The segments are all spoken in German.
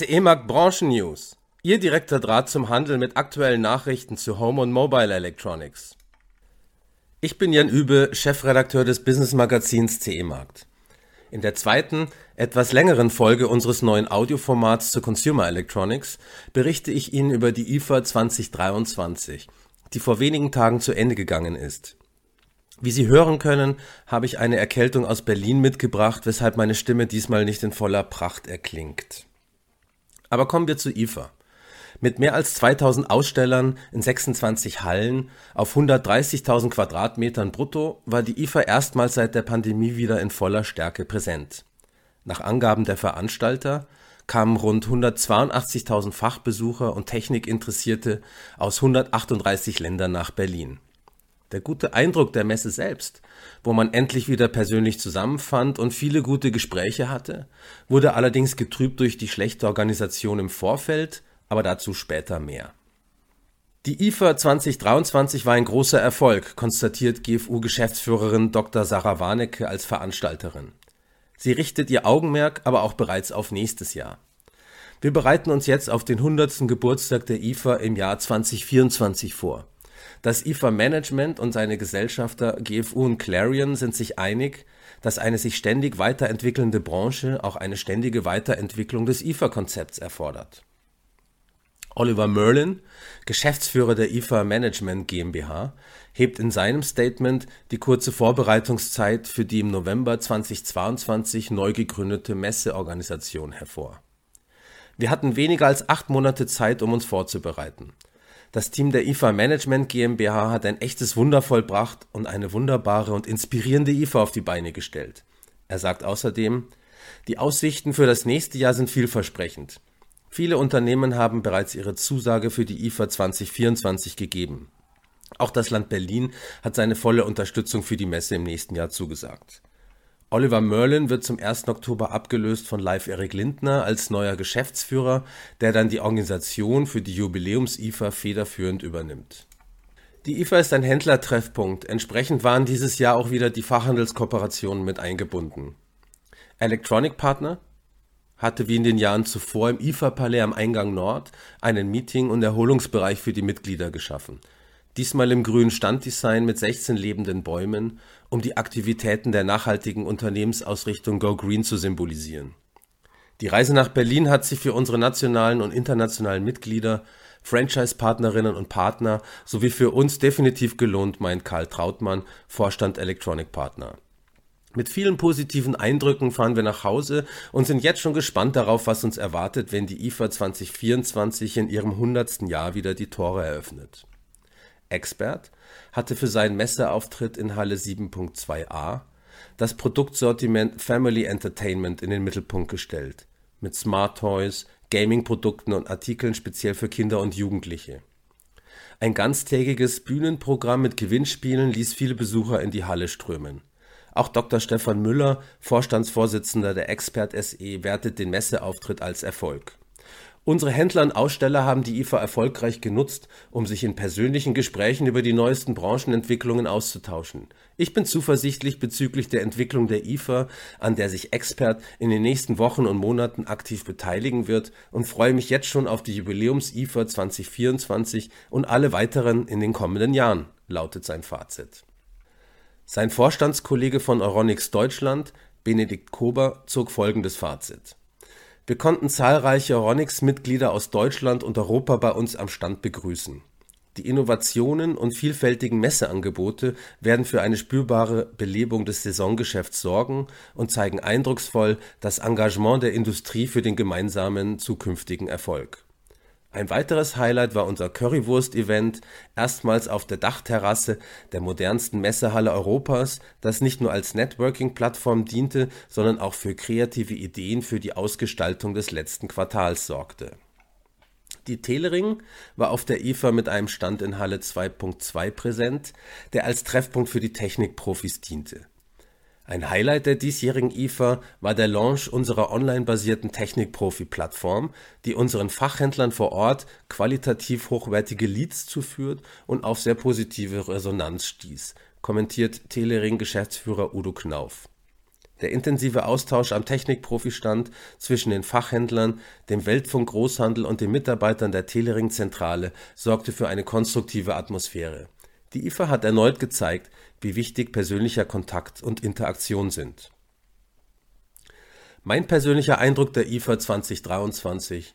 CE Markt Branchen News. Ihr direkter Draht zum Handel mit aktuellen Nachrichten zu Home und Mobile Electronics. Ich bin Jan Übe, Chefredakteur des Business Magazins CE Markt. In der zweiten, etwas längeren Folge unseres neuen Audioformats zu Consumer Electronics berichte ich Ihnen über die IFA 2023, die vor wenigen Tagen zu Ende gegangen ist. Wie Sie hören können, habe ich eine Erkältung aus Berlin mitgebracht, weshalb meine Stimme diesmal nicht in voller Pracht erklingt. Aber kommen wir zu IFA. Mit mehr als 2000 Ausstellern in 26 Hallen auf 130.000 Quadratmetern brutto war die IFA erstmals seit der Pandemie wieder in voller Stärke präsent. Nach Angaben der Veranstalter kamen rund 182.000 Fachbesucher und Technikinteressierte aus 138 Ländern nach Berlin. Der gute Eindruck der Messe selbst, wo man endlich wieder persönlich zusammenfand und viele gute Gespräche hatte, wurde allerdings getrübt durch die schlechte Organisation im Vorfeld, aber dazu später mehr. Die IFA 2023 war ein großer Erfolg, konstatiert GFU-Geschäftsführerin Dr. Sarah Warnecke als Veranstalterin. Sie richtet ihr Augenmerk aber auch bereits auf nächstes Jahr. Wir bereiten uns jetzt auf den 100. Geburtstag der IFA im Jahr 2024 vor. Das IFA-Management und seine Gesellschafter GFU und Clarion sind sich einig, dass eine sich ständig weiterentwickelnde Branche auch eine ständige Weiterentwicklung des IFA-Konzepts erfordert. Oliver Merlin, Geschäftsführer der IFA Management GmbH, hebt in seinem Statement die kurze Vorbereitungszeit für die im November 2022 neu gegründete Messeorganisation hervor. Wir hatten weniger als acht Monate Zeit, um uns vorzubereiten. Das Team der IFA Management GmbH hat ein echtes Wunder vollbracht und eine wunderbare und inspirierende IFA auf die Beine gestellt. Er sagt außerdem, die Aussichten für das nächste Jahr sind vielversprechend. Viele Unternehmen haben bereits ihre Zusage für die IFA 2024 gegeben. Auch das Land Berlin hat seine volle Unterstützung für die Messe im nächsten Jahr zugesagt. Oliver Merlin wird zum 1. Oktober abgelöst von Live Erik Lindner als neuer Geschäftsführer, der dann die Organisation für die Jubiläums-IFA federführend übernimmt. Die IFA ist ein Händlertreffpunkt, entsprechend waren dieses Jahr auch wieder die Fachhandelskooperationen mit eingebunden. Electronic Partner hatte wie in den Jahren zuvor im IFA-Palais am Eingang Nord einen Meeting- und Erholungsbereich für die Mitglieder geschaffen – diesmal im grünen Standdesign mit 16 lebenden Bäumen, um die Aktivitäten der nachhaltigen Unternehmensausrichtung Go Green zu symbolisieren. Die Reise nach Berlin hat sich für unsere nationalen und internationalen Mitglieder, Franchise-Partnerinnen und Partner sowie für uns definitiv gelohnt, meint Karl Trautmann, Vorstand Electronic Partner. Mit vielen positiven Eindrücken fahren wir nach Hause und sind jetzt schon gespannt darauf, was uns erwartet, wenn die IFA 2024 in ihrem 100. Jahr wieder die Tore eröffnet. Expert hatte für seinen Messeauftritt in Halle 7.2a das Produktsortiment Family Entertainment in den Mittelpunkt gestellt, mit Smart Toys, Gaming-Produkten und Artikeln speziell für Kinder und Jugendliche. Ein ganztägiges Bühnenprogramm mit Gewinnspielen ließ viele Besucher in die Halle strömen. Auch Dr. Stefan Müller, Vorstandsvorsitzender der Expert SE, wertet den Messeauftritt als Erfolg Unsere Händler und Aussteller haben die IFA erfolgreich genutzt, um sich in persönlichen Gesprächen über die neuesten Branchenentwicklungen auszutauschen. Ich bin zuversichtlich bezüglich der Entwicklung der IFA, an der sich Expert in den nächsten Wochen und Monaten aktiv beteiligen wird und freue mich jetzt schon auf die Jubiläums-IFA 2024 und alle weiteren in den kommenden Jahren, lautet sein Fazit. Sein Vorstandskollege von Euronics Deutschland, Benedikt Kober, zog folgendes Fazit. Wir konnten zahlreiche Ronix-Mitglieder aus Deutschland und Europa bei uns am Stand begrüßen. Die Innovationen und vielfältigen Messeangebote werden für eine spürbare Belebung des Saisongeschäfts sorgen und zeigen eindrucksvoll das Engagement der Industrie für den gemeinsamen zukünftigen Erfolg ein weiteres Highlight war unser Currywurst-Event, erstmals auf der Dachterrasse der modernsten Messehalle Europas, das nicht nur als Networking-Plattform diente, sondern auch für kreative Ideen für die Ausgestaltung des letzten Quartals sorgte. Die Telering war auf der IFA mit einem Stand in Halle 2.2 präsent, der als Treffpunkt für die Technikprofis diente ein Highlight der diesjährigen IFA war der Launch unserer online-basierten Technik-Profi-Plattform, die unseren Fachhändlern vor Ort qualitativ hochwertige Leads zuführt und auf sehr positive Resonanz stieß, kommentiert Telering-Geschäftsführer Udo Knauf. Der intensive Austausch am Technikprofistand zwischen den Fachhändlern, dem Weltfunk-Großhandel und den Mitarbeitern der Telering-Zentrale sorgte für eine konstruktive Atmosphäre. Die IFA hat erneut gezeigt, wie wichtig persönlicher Kontakt und Interaktion sind. Mein persönlicher Eindruck der IFA 2023.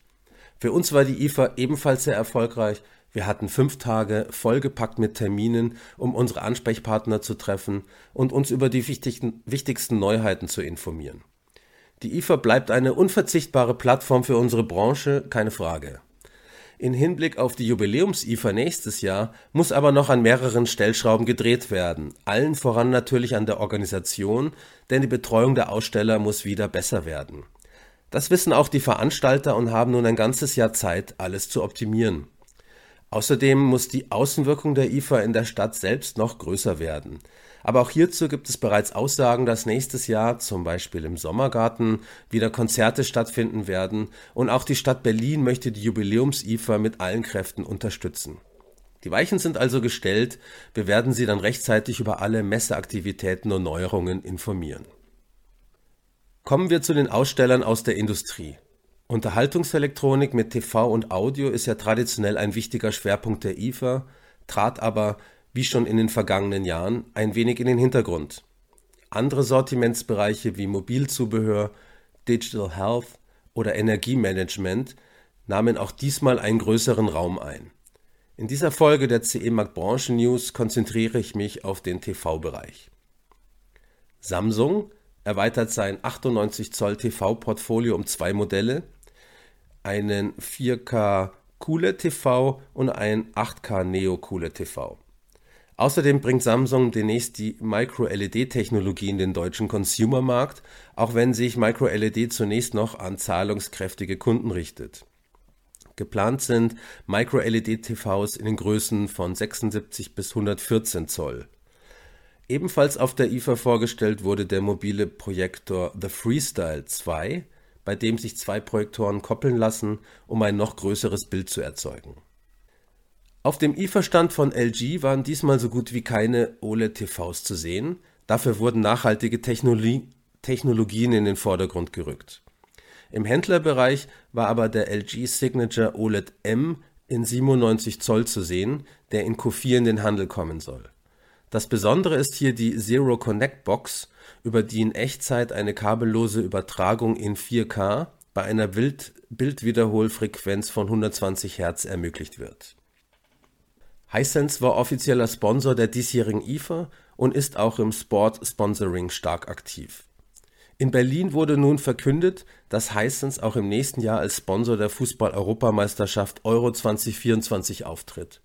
Für uns war die IFA ebenfalls sehr erfolgreich wir hatten fünf Tage vollgepackt mit Terminen, um unsere Ansprechpartner zu treffen und uns über die wichtigsten, wichtigsten Neuheiten zu informieren. Die IFA bleibt eine unverzichtbare Plattform für unsere Branche, keine Frage. In Hinblick auf die Jubiläums-IFA nächstes Jahr muss aber noch an mehreren Stellschrauben gedreht werden, allen voran natürlich an der Organisation, denn die Betreuung der Aussteller muss wieder besser werden. Das wissen auch die Veranstalter und haben nun ein ganzes Jahr Zeit, alles zu optimieren. Außerdem muss die Außenwirkung der IFA in der Stadt selbst noch größer werden. Aber auch hierzu gibt es bereits Aussagen, dass nächstes Jahr, zum Beispiel im Sommergarten, wieder Konzerte stattfinden werden und auch die Stadt Berlin möchte die Jubiläums-IFA mit allen Kräften unterstützen. Die Weichen sind also gestellt, wir werden Sie dann rechtzeitig über alle Messeaktivitäten und Neuerungen informieren. Kommen wir zu den Ausstellern aus der Industrie. Unterhaltungselektronik mit TV und Audio ist ja traditionell ein wichtiger Schwerpunkt der IFA, trat aber, wie schon in den vergangenen Jahren, ein wenig in den Hintergrund. Andere Sortimentsbereiche wie Mobilzubehör, Digital Health oder Energiemanagement nahmen auch diesmal einen größeren Raum ein. In dieser Folge der CE Markt Branchen News konzentriere ich mich auf den TV-Bereich. Samsung erweitert sein 98 Zoll TV-Portfolio um zwei Modelle, einen 4K QLED TV und ein 8K Neo QLED TV. Außerdem bringt Samsung demnächst die Micro-LED-Technologie in den deutschen Consumermarkt, auch wenn sich Micro-LED zunächst noch an zahlungskräftige Kunden richtet. Geplant sind Micro-LED-TVs in den Größen von 76 bis 114 Zoll. Ebenfalls auf der IFA vorgestellt wurde der mobile Projektor The Freestyle 2, bei dem sich zwei Projektoren koppeln lassen, um ein noch größeres Bild zu erzeugen. Auf dem IFA-Stand von LG waren diesmal so gut wie keine OLED-TVs zu sehen, dafür wurden nachhaltige Technologie Technologien in den Vordergrund gerückt. Im Händlerbereich war aber der LG Signature OLED M in 97 Zoll zu sehen, der in Q4 in den Handel kommen soll. Das Besondere ist hier die Zero Connect Box, über die in Echtzeit eine kabellose Übertragung in 4K bei einer Bildwiederholfrequenz von 120 Hz ermöglicht wird. Hisense war offizieller Sponsor der diesjährigen IFA und ist auch im Sport Sponsoring stark aktiv. In Berlin wurde nun verkündet, dass Hisense auch im nächsten Jahr als Sponsor der Fußball-Europameisterschaft Euro 2024 auftritt.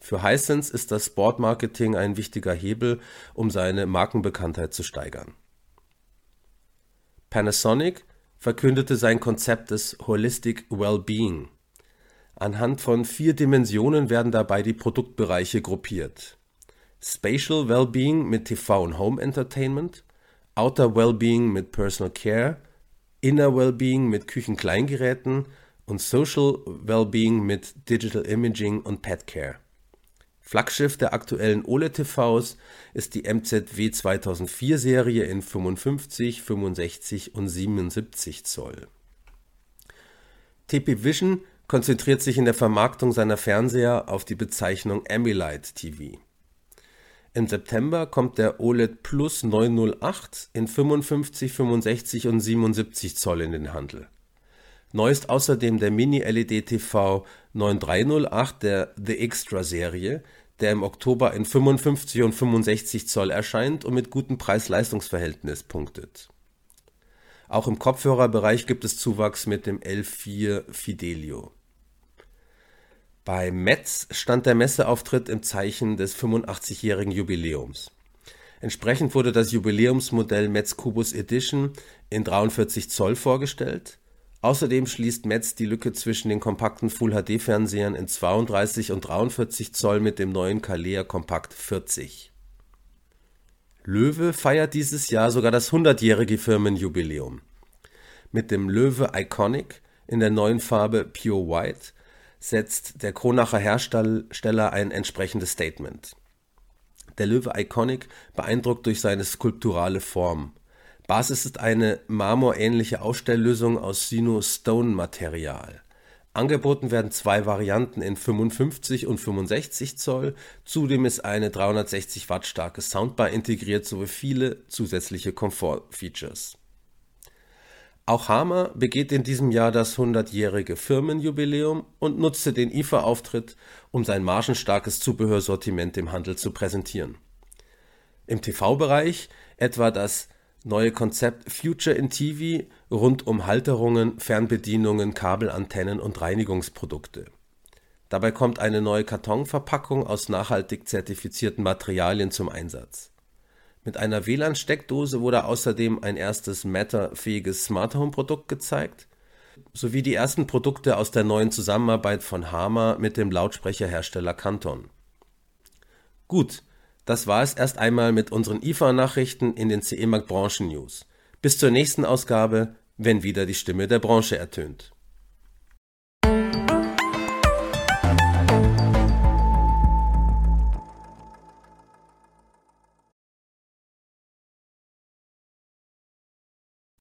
Für Hisense ist das Sportmarketing ein wichtiger Hebel, um seine Markenbekanntheit zu steigern. Panasonic verkündete sein Konzept des Holistic Wellbeing. Anhand von vier Dimensionen werden dabei die Produktbereiche gruppiert. Spatial Wellbeing mit TV und Home Entertainment, Outer Wellbeing mit Personal Care, Inner Wellbeing mit Küchenkleingeräten und Social Wellbeing mit Digital Imaging und Pet Care. Flaggschiff der aktuellen OLED-TVs ist die MZW 2004-Serie in 55, 65 und 77 Zoll. TP Vision konzentriert sich in der Vermarktung seiner Fernseher auf die Bezeichnung Ambilight TV. Im September kommt der OLED Plus 908 in 55, 65 und 77 Zoll in den Handel. Neu ist außerdem der Mini-LED-TV 9308 der The Extra-Serie, der im Oktober in 55 und 65 Zoll erscheint und mit gutem Preis-Leistungs-Verhältnis punktet. Auch im Kopfhörerbereich gibt es Zuwachs mit dem L4 Fidelio. Bei Metz stand der Messeauftritt im Zeichen des 85-jährigen Jubiläums. Entsprechend wurde das Jubiläumsmodell Metz Cubus Edition in 43 Zoll vorgestellt Außerdem schließt Metz die Lücke zwischen den kompakten Full-HD-Fernsehern in 32 und 43 Zoll mit dem neuen Calea Compact 40. Löwe feiert dieses Jahr sogar das 100-jährige Firmenjubiläum. Mit dem Löwe Iconic in der neuen Farbe Pure White setzt der Kronacher Hersteller ein entsprechendes Statement. Der Löwe Iconic beeindruckt durch seine skulpturale Form. Basis ist eine marmorähnliche Ausstelllösung aus Sino-Stone-Material. Angeboten werden zwei Varianten in 55 und 65 Zoll, zudem ist eine 360 Watt starke Soundbar integriert sowie viele zusätzliche Komfortfeatures. Auch Hama begeht in diesem Jahr das 100-jährige Firmenjubiläum und nutzte den IFA-Auftritt, um sein margenstarkes Zubehörsortiment im Handel zu präsentieren. Im TV-Bereich etwa das neue Konzept Future in TV rund um Halterungen, Fernbedienungen, Kabelantennen und Reinigungsprodukte. Dabei kommt eine neue Kartonverpackung aus nachhaltig zertifizierten Materialien zum Einsatz. Mit einer WLAN-Steckdose wurde außerdem ein erstes Matter-fähiges Smart Home Produkt gezeigt, sowie die ersten Produkte aus der neuen Zusammenarbeit von Hama mit dem Lautsprecherhersteller Canton. Gut, das war es erst einmal mit unseren IFA-Nachrichten in den CE Markt Branchen News. Bis zur nächsten Ausgabe, wenn wieder die Stimme der Branche ertönt